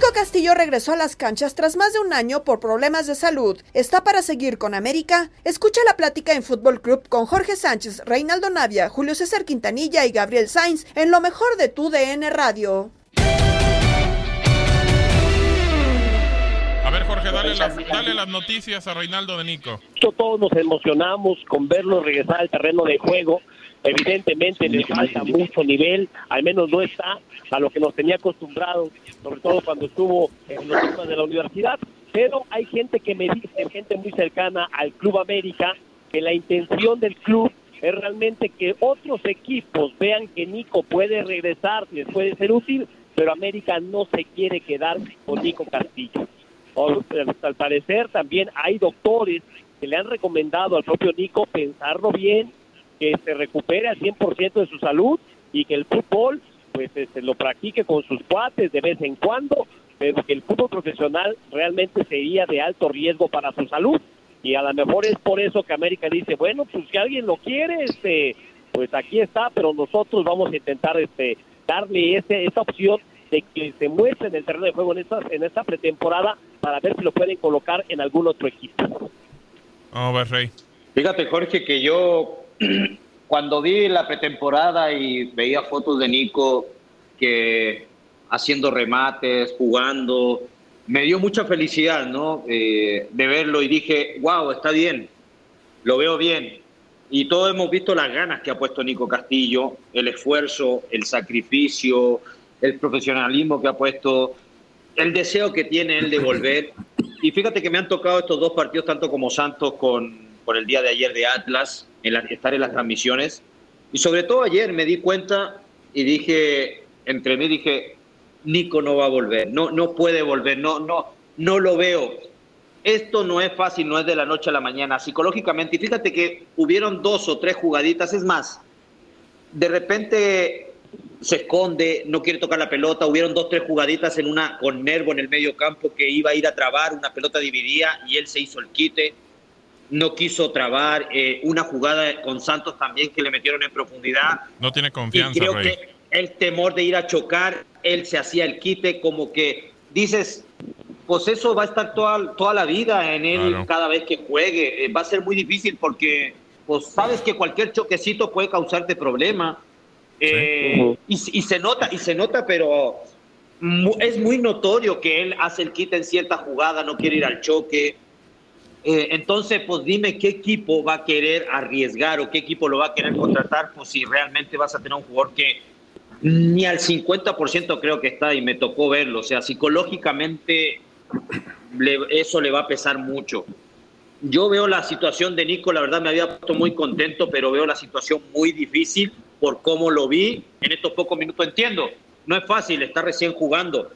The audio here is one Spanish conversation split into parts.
Nico Castillo regresó a las canchas tras más de un año por problemas de salud. ¿Está para seguir con América? Escucha la plática en Fútbol Club con Jorge Sánchez, Reinaldo Navia, Julio César Quintanilla y Gabriel Sainz en lo mejor de tu DN Radio. A ver, Jorge, dale las, dale las noticias a Reinaldo de Nico. Todos nos emocionamos con verlo regresar al terreno de juego. Evidentemente le falta mucho nivel, al menos no está a lo que nos tenía acostumbrados, sobre todo cuando estuvo en los temas de la universidad. Pero hay gente que me dice, gente muy cercana al Club América, que la intención del club es realmente que otros equipos vean que Nico puede regresar, les puede ser útil, pero América no se quiere quedar con Nico Castillo. O, al parecer también hay doctores que le han recomendado al propio Nico pensarlo bien, que se recupere al 100% de su salud y que el fútbol pues este, lo practique con sus cuates de vez en cuando, pero que el fútbol profesional realmente sería de alto riesgo para su salud y a lo mejor es por eso que América dice, bueno, pues si alguien lo quiere, este pues aquí está, pero nosotros vamos a intentar este darle ese, esa opción de que se muestre en el terreno de juego en esta, en esta pretemporada para ver si lo pueden colocar en algún otro equipo. Ver, Rey. Fíjate, Jorge, que yo cuando vi la pretemporada y veía fotos de Nico que haciendo remates, jugando, me dio mucha felicidad, ¿no? Eh, de verlo y dije, wow, está bien, lo veo bien. Y todos hemos visto las ganas que ha puesto Nico Castillo, el esfuerzo, el sacrificio, el profesionalismo que ha puesto, el deseo que tiene él de volver. Y fíjate que me han tocado estos dos partidos, tanto como Santos con, con el día de ayer de Atlas, en estar en las transmisiones. Y sobre todo ayer me di cuenta y dije, entre mí dije, Nico no va a volver, no, no puede volver, no, no, no lo veo. Esto no es fácil, no es de la noche a la mañana, psicológicamente. Y fíjate que hubieron dos o tres jugaditas, es más, de repente se esconde, no quiere tocar la pelota, hubieron dos, tres jugaditas en una con Nervo en el medio campo que iba a ir a trabar, una pelota dividida y él se hizo el quite, no quiso trabar, eh, una jugada con Santos también que le metieron en profundidad. No tiene confianza, Y creo Rey. que el temor de ir a chocar, él se hacía el quite, como que dices, pues eso va a estar toda, toda la vida en él Claro. cada vez que juegue. Eh, va a ser muy difícil porque, pues sabes que cualquier choquecito puede causarte problema. Eh, y, y se nota, y se nota, pero es muy notorio que él hace el quite en cierta jugada, no quiere ir al choque. Eh, entonces, pues dime qué equipo va a querer arriesgar o qué equipo lo va a querer contratar, pues si realmente vas a tener un jugador que ni al 50% creo que está y me tocó verlo. O sea, psicológicamente eso le va a pesar mucho. Yo veo la situación de Nico, la verdad me había puesto muy contento, pero veo la situación muy difícil por cómo lo vi en estos pocos minutos. Entiendo, no es fácil, está recién jugando,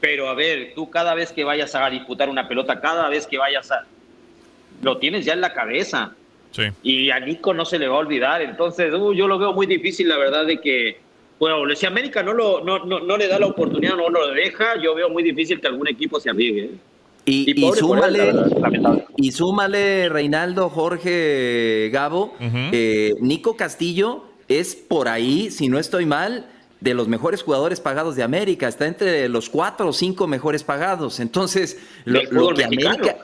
pero a ver, tú cada vez que vayas a disputar una pelota, cada vez que vayas a... Lo tienes ya en la cabeza. Sí. Y a Nico no se le va a olvidar. Entonces, uh, yo lo veo muy difícil, la verdad, de que bueno, si América no, lo, no, no, le da la oportunidad, no lo deja, yo veo muy difícil que algún equipo se arriesgue. Y, y, súmale, y, súmale, Reinaldo, Jorge, Gabo, eh, Nico Castillo es por ahí, si no estoy mal, de los mejores jugadores pagados de América, está entre los cuatro o cinco mejores pagados. Entonces, lo, que América,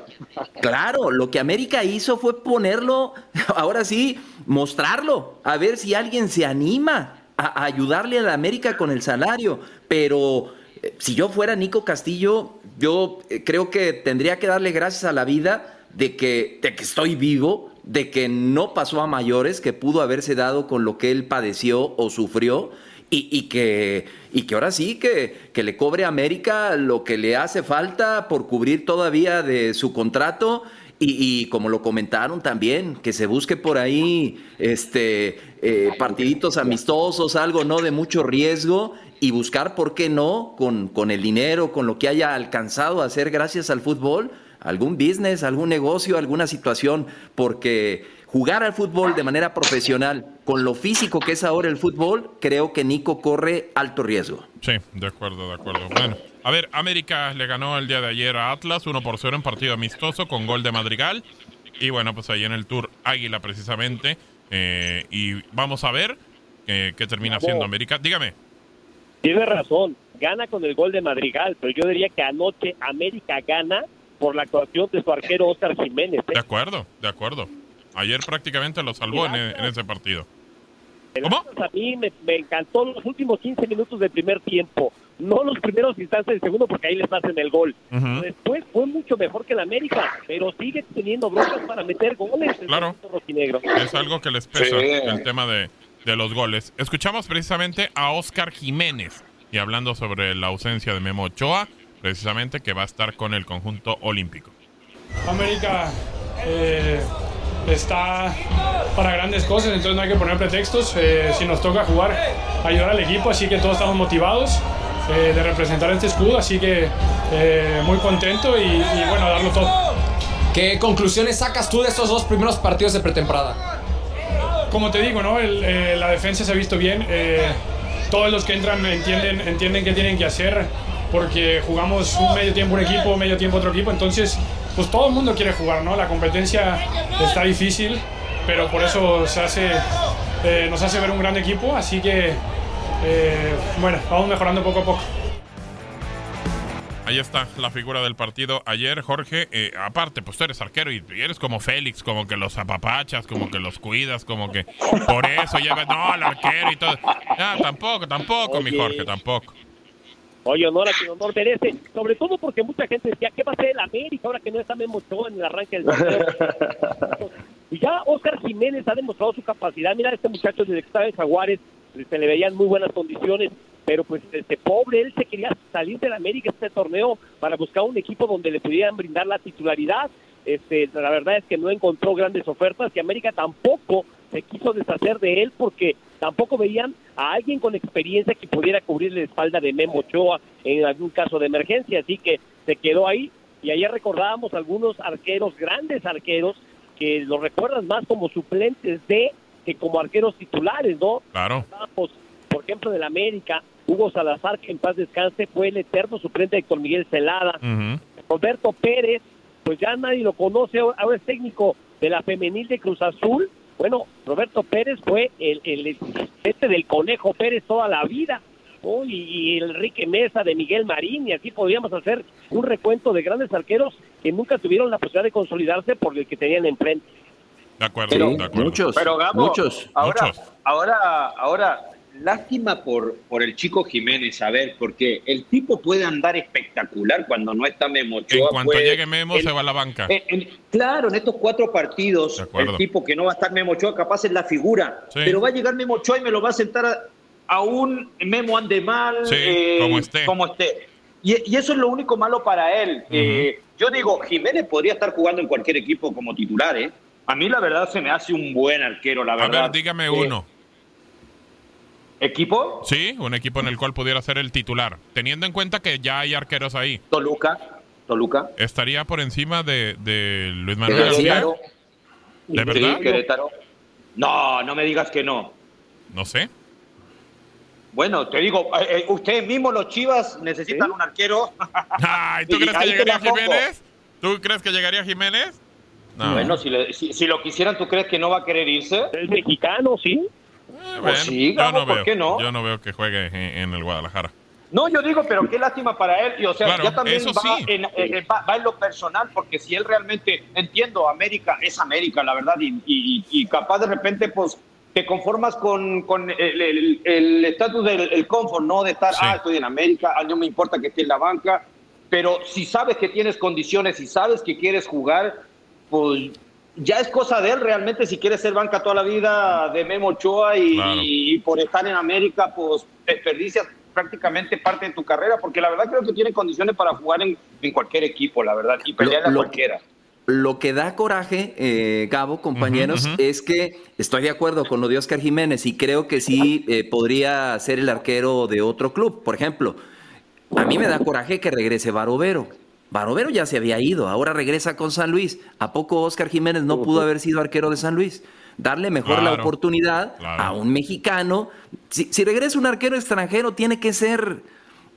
claro, lo que América hizo fue ponerlo, ahora sí, mostrarlo, a ver si alguien se anima a, ayudarle a la América con el salario. Pero eh, si yo fuera Nico Castillo, yo eh, creo que tendría que darle gracias a la vida de que, de que estoy vivo, de que no pasó a mayores, que pudo haberse dado con lo que él padeció o sufrió y, que, y que ahora sí que, que, le cobre a América lo que le hace falta por cubrir todavía de su contrato. Y, como lo comentaron también, que se busque por ahí este, eh, partiditos amistosos, algo no de mucho riesgo, y buscar, ¿por qué no?, con, con el dinero, con lo que haya alcanzado a hacer gracias al fútbol, algún business, algún negocio, alguna situación, porque jugar al fútbol de manera profesional, con lo físico que es ahora el fútbol, creo que Nico corre alto riesgo. Sí, de acuerdo, de acuerdo. Bueno, a ver, América le ganó el día de ayer a Atlas 1 por 0 en partido amistoso con gol de Madrigal. Y bueno, pues ahí en el Tour Águila precisamente. Eh, y vamos a ver qué termina haciendo América. Dígame. Tiene razón, gana con el gol de Madrigal, pero yo diría que anoche América gana por la actuación de su arquero Oscar Jiménez. ¿eh? De acuerdo, de acuerdo. Ayer prácticamente lo salvó en, ese partido. ¿Cómo? A mí me, encantó los últimos 15 minutos del primer tiempo. No los primeros instantes del segundo, porque ahí les hacen el gol. Después fue mucho mejor que el América, pero sigue teniendo broncas para meter goles. Claro. Es algo que les pesa el tema de, de los goles. Escuchamos precisamente a Oscar Jiménez y hablando sobre la ausencia de Memo Ochoa, precisamente que va a estar con el conjunto olímpico. América eh, está para grandes cosas, entonces no hay que poner pretextos. Eh, si nos toca jugar, ayudar al equipo, así que todos estamos motivados eh, de representar este escudo, así que eh, muy contento y, y, bueno, darlo todo. ¿Qué conclusiones sacas tú de estos dos primeros partidos de pretemporada? Como te digo, ¿no? la defensa se ha visto bien. todos los que entran entienden, entienden qué tienen que hacer porque jugamos un medio tiempo un equipo, medio tiempo otro equipo, entonces pues todo el mundo quiere jugar, ¿no? La competencia está difícil, pero por eso se hace, eh, nos hace ver un gran equipo, así que, eh, bueno, vamos mejorando poco a poco. Ahí está la figura del partido ayer, Jorge. Eh, aparte, pues tú eres arquero y, eres como Félix, como que los apapachas, como que los cuidas, como que por eso llegas, no, al arquero y todo. Ah, tampoco, tampoco, mi Jorge, tampoco. Oye, honor a quien honor merece, sobre todo porque mucha gente decía, ¿qué va a hacer el América ahora que no está Memo Ochoa en el arranque del Y ya Oscar Jiménez ha demostrado su capacidad. Mira, este muchacho desde que estaba en Jaguares, se le veían muy buenas condiciones, pero pues este pobre, él se quería salir del América este torneo para buscar un equipo donde le pudieran brindar la titularidad. Este, la verdad es que no encontró grandes ofertas y América tampoco se quiso deshacer de él porque tampoco veían a alguien con experiencia que pudiera cubrir la espalda de Memo Ochoa en algún caso de emergencia, así que se quedó ahí y ayer recordábamos algunos arqueros, grandes arqueros, que los recuerdan más como suplentes de que como arqueros titulares, ¿no? Claro. por ejemplo, del América, Hugo Salazar, que en paz descanse, fue el eterno suplente de Héctor Miguel Celada. Roberto Pérez, pues ya nadie lo conoce, ahora es técnico de la femenil de Cruz Azul, bueno, Roberto Pérez fue el, el este del Conejo Pérez toda la vida. y, el Enrique Mesa de Miguel Marín, y aquí podríamos hacer un recuento de grandes arqueros que nunca tuvieron la posibilidad de consolidarse por el que tenían enfrente. De acuerdo, de acuerdo. Muchos, Pero Gabo, muchos. Ahora, ahora, ahora lástima por, por el chico Jiménez, a ver, porque el tipo puede andar espectacular cuando no está Memo Ochoa. En cuanto puede- llegue Memo, el- se va a la banca. en- en- claro, en estos cuatro partidos, el tipo que no va a estar Memo Ochoa capaz es la figura, Sí. pero va a llegar Memo Ochoa y me lo va a sentar a, a un Memo ande mal, Sí, eh, como esté. como esté. Y, y eso es lo único malo para él. Eh, yo digo, Jiménez podría estar jugando en cualquier equipo como titular, ¿eh? A mí la verdad se me hace un buen arquero, la A verdad. ver, dígame Eh, uno. ¿Equipo? Sí, un equipo en el cual pudiera ser el titular. Teniendo en cuenta que ya hay arqueros ahí. Toluca. Toluca. ¿Estaría por encima de, de Luis Manuel Querétaro. García? ¿De verdad? Sí, Querétaro. No, no me digas que no. No sé. Bueno, te digo, eh, eh, ustedes mismos los Chivas necesitan un arquero. Ay, ¿tú crees que llegaría. Jiménez? ¿Tú crees que llegaría Jiménez? No. Bueno, si, le- si- si lo quisieran, ¿tú crees que no va a querer irse? Es mexicano, sí. Eh, Pues sí, yo no ¿por veo, qué no? Yo no veo que juegue en, en el Guadalajara. No, yo digo, pero qué lástima para él. Y o sea, Claro, ya también eso va, sí. en, eh, eh, va, va en lo personal, porque si él realmente, entiendo, América es América, la verdad, y, y- y capaz de repente, pues, te conformas con, con el- el el estatus del el confort, ¿no? De estar, ah, estoy en América, ah, no me importa que esté en la banca, pero si sabes que tienes condiciones y sabes que quieres jugar, pues ya es cosa de él realmente si quieres ser banca toda la vida de Memo Ochoa y, Claro. y por estar en América, pues desperdicias prácticamente parte de tu carrera, porque la verdad creo que tiene condiciones para jugar en, en cualquier equipo, la verdad, y pelearle a lo- cualquiera. Lo que da coraje, eh, Gabo, compañeros, es que estoy de acuerdo con lo de Oscar Jiménez y creo que sí eh, podría ser el arquero de otro club. Por ejemplo, a mí me da coraje que regrese Barovero. Barovero ya se había ido, ahora regresa con San Luis. ¿A poco Oscar Jiménez no pudo haber sido arquero de San Luis? Darle mejor la oportunidad claro. a un mexicano. Si, si regresa un arquero extranjero, tiene que ser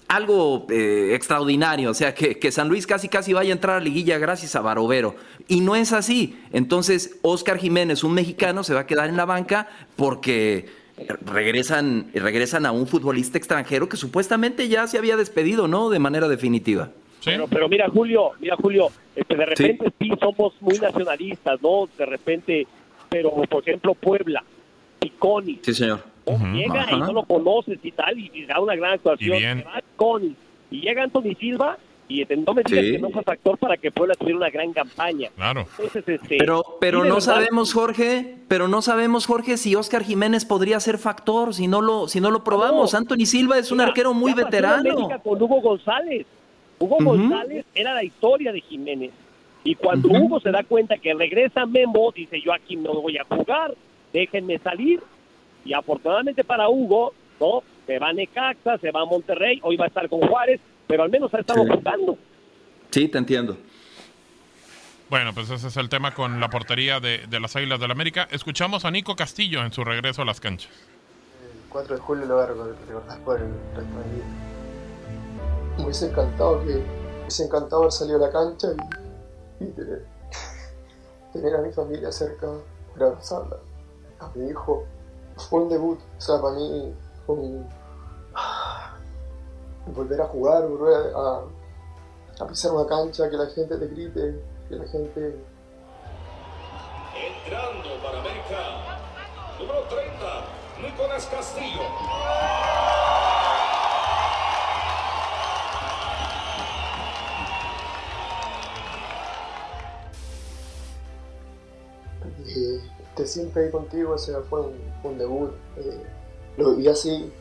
algo eh, extraordinario, o sea, que, que San Luis casi casi vaya a entrar a liguilla gracias a Barovero. Y no es así. Entonces, Oscar Jiménez, un mexicano, se va a quedar en la banca porque regresan, regresan a un futbolista extranjero que supuestamente ya se había despedido, ¿no? De manera definitiva. Pero, pero mira, Julio, mira, Julio, este, de repente sí. somos muy nacionalistas, ¿no? De repente, pero por ejemplo, Puebla, Piconi, Sí, señor. llega y no lo conoces y tal, y, y da una gran actuación. Y bien. Piconi, y llega Anthony Silva, y este, no me digas Sí. que no fue factor para que Puebla tuviera una gran campaña. Claro. Entonces, este, Pero, pero no verdad, sabemos, Jorge, pero no sabemos, Jorge, si Oscar Jiménez podría ser factor, si no lo, si no lo probamos. No. Anthony Silva es un Mira, arquero muy veterano. América con Hugo González. Hugo. González era la historia de Jiménez. Y cuando. Hugo se da cuenta que regresa Memo, dice yo aquí no voy a jugar, déjenme salir. Y afortunadamente para Hugo, ¿no? Se va a Necaxa, se va a Monterrey, hoy va a estar con Juárez, pero al menos ha estado Sí. jugando. Sí, te entiendo. Bueno, pues ese es el tema con la portería de, de las Águilas del América. Escuchamos a Nico Castillo en su regreso a las canchas. El 4 de julio lo voy a recordar recordar por el resto de mi vida. Me hubiese encantado que me encantado haber salido a la cancha y, tener, a mi familia cerca para abrazarla, a mi hijo. Fue un debut, o sea, para mí fue un, volver a jugar, volver a, a pisar una cancha, que la gente te grite, que la gente Entrando para América, número 30, Nicolás Castillo. Esté siempre ahí contigo, o sea, fue un, debut. eh, lo viví así,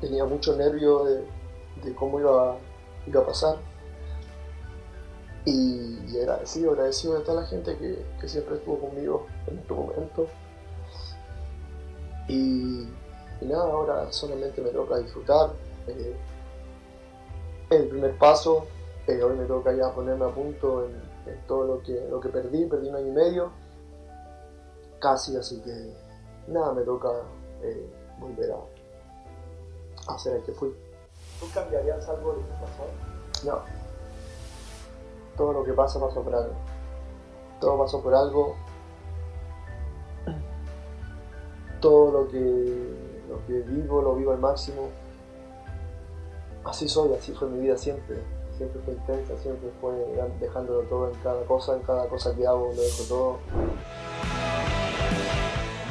tenía mucho nervio de, cómo iba, iba a pasar. Y, y agradecido, agradecido de toda la gente que, que siempre estuvo conmigo en este momento. Y, y nada, ahora solamente me toca disfrutar. eh, el primer paso, eh, hoy me toca ya ponerme a punto en, en todo lo que, lo que perdí, perdí un año y medio, casi, así que nada, me toca eh, volver a, ser el que fui. ¿Tú cambiarías algo de lo que pasó? No. Todo lo que pasa pasó por algo. Todo pasó por algo. Todo lo que, lo que vivo, lo vivo al máximo. Así soy, así fue mi vida siempre. Siempre fue intensa, siempre fue dejándolo todo en cada cosa, en cada cosa que hago, lo dejo todo.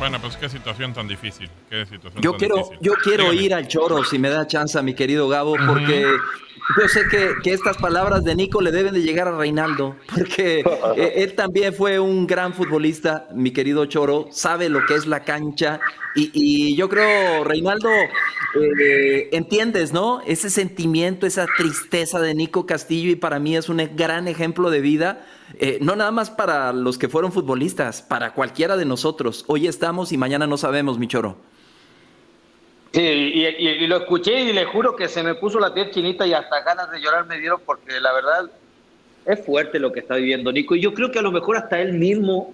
Bueno, pues qué situación tan difícil. Qué situación Yo tan quiero, difícil. yo quiero Dígame. ir al choro, si me da chance, mi querido Gabo, porque yo sé que, que estas palabras de Nico le deben de llegar a Reinaldo, porque eh, él también fue un gran futbolista, mi querido Choro, sabe lo que es la cancha, y, y yo creo, Reinaldo, eh, entiendes, ¿no? Ese sentimiento, esa tristeza de Nico Castillo, y para mí es un gran ejemplo de vida. Eh, no nada más para los que fueron futbolistas, para cualquiera de nosotros. Hoy estamos y mañana no sabemos, mi choro. Sí, y, y- y lo escuché y le juro que se me puso la piel chinita y hasta ganas de llorar me dieron porque la verdad es fuerte lo que está viviendo Nico. Y yo creo que a lo mejor hasta él mismo,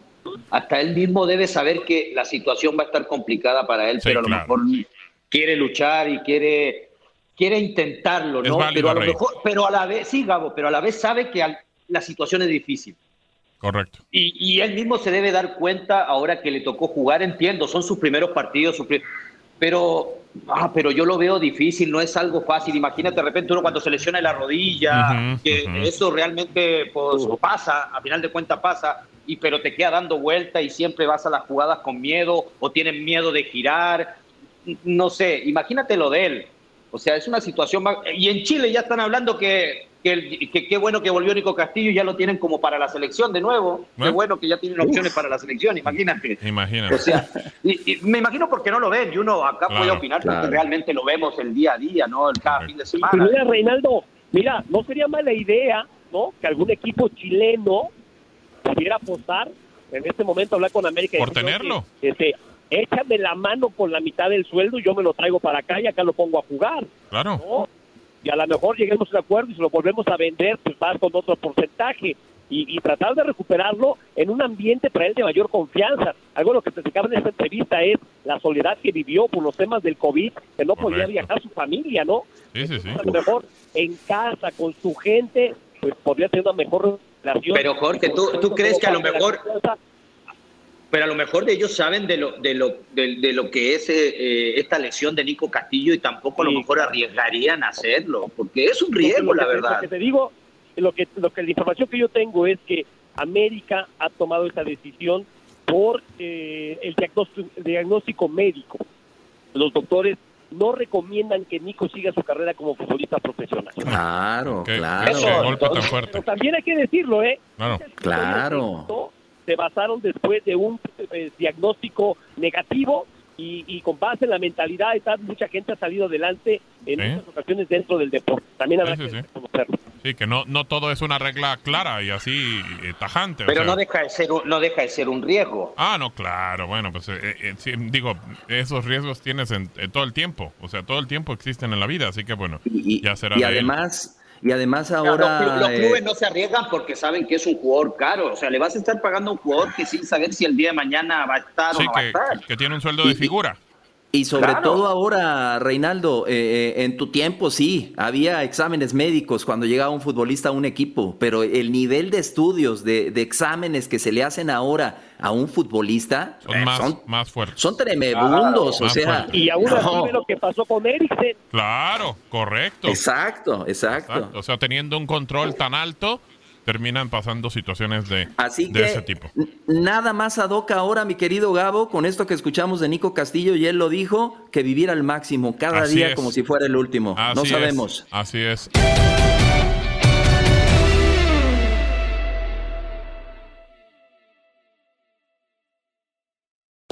hasta él mismo debe saber que la situación va a estar complicada para él, Sí, pero a lo claro. mejor quiere luchar y quiere, quiere intentarlo, ¿no? válido, pero a lo mejor, pero a la vez, sí, Gabo, pero a la vez sabe que al- la situación es difícil. Correcto. Y, y él mismo se debe dar cuenta ahora que le tocó jugar, entiendo, son sus primeros partidos, sus pero, ah, pero yo lo veo difícil, no es algo fácil. Imagínate de repente uno cuando se lesiona la rodilla, que eso realmente pues, pasa, a final de cuentas pasa, y pero te queda dando vuelta y siempre vas a las jugadas con miedo o tienen miedo de girar. No sé, imagínate lo de él. O sea, es una situación. Y en Chile ya están hablando que que el- que qué bueno que volvió Nico Castillo y ya lo tienen como para la selección de nuevo. Qué Bueno. bueno que ya tienen opciones para la selección, imagínate. Imagínate. O sea, y, y me imagino porque no lo ven y uno acá puede Claro, opinar claro. porque realmente lo vemos el día a día, ¿no? El cada fin de semana. mira, Reinaldo, mira, no sería mala idea, ¿no? Que algún equipo chileno pudiera apostar en este momento hablar con América. y Por tenerlo. "Oye, Este, échame la mano con la mitad del sueldo y yo me lo traigo para acá y acá lo pongo a jugar, Claro. ¿no? Y a lo mejor lleguemos a un acuerdo y si lo volvemos a vender, pues vas con otro porcentaje. Y, y tratar de recuperarlo en un ambiente para él de mayor confianza. Algo de lo que platicaba en esta entrevista es la soledad que vivió por los temas del COVID, que no podía viajar su familia, ¿no? Sí, sí, sí. a lo mejor en casa con su gente pues podría tener una mejor relación Pero, Jorge, ¿tú- tú crees que a lo mejor- Pero a lo mejor de ellos saben de lo, de lo, de, de lo que es eh, eh, esta lesión de Nico Castillo y tampoco a lo mejor arriesgarían a hacerlo, porque es un riesgo, la verdad. Lo que te digo, lo que, lo que la información que yo tengo es que América ha tomado esa decisión por eh, el diagnóstico, diagnóstico médico. Los doctores no recomiendan que Nico siga su carrera como futbolista profesional. Claro, claro. qué golpe tan fuerte. Pero también hay que decirlo, ¿eh? Claro. Claro. Se basaron después de un eh, diagnóstico negativo y, y con base en la mentalidad tal, mucha gente ha salido adelante en Sí. muchas ocasiones dentro del deporte. También habrá Sí, sí, que sí. reconocerlo. Sí, que no, no todo es una regla clara y así eh, tajante. o Pero sea. no deja de ser un, no deja de ser un riesgo. Ah, no, claro, bueno, pues eh, eh, sí, digo, esos riesgos tienes en, todo el tiempo, o sea, todo el tiempo existen en la vida, así que bueno, Y, ya será y de él. Y además Claro, los, ahora los eh, clubes no se arriesgan porque saben que es un jugador caro. O sea, le vas a estar pagando a un jugador que sin saber si el día de mañana va a estar Sí, o no va a estar. que tiene un sueldo de Y- figura. Y sobre Claro. todo ahora, Reinaldo, eh, eh, en tu tiempo sí, había exámenes médicos cuando llegaba un futbolista a un equipo, pero el nivel de estudios, de, de exámenes que se le hacen ahora a un futbolista Son eh, más, son, más fuertes. son tremebundos, Claro, o sea... fuerte. Y aún así no. ve lo que pasó con Eriksen. Claro, correcto. Exacto, exacto. Exacto. O sea, teniendo un control tan alto, terminan pasando situaciones de, Así de que ese tipo. nada más ad hoc ahora, mi querido Gabo, con esto que escuchamos de Nico Castillo, y él lo dijo, que vivir al máximo cada Así día es. como si fuera el último. Así no es, sabemos. así es.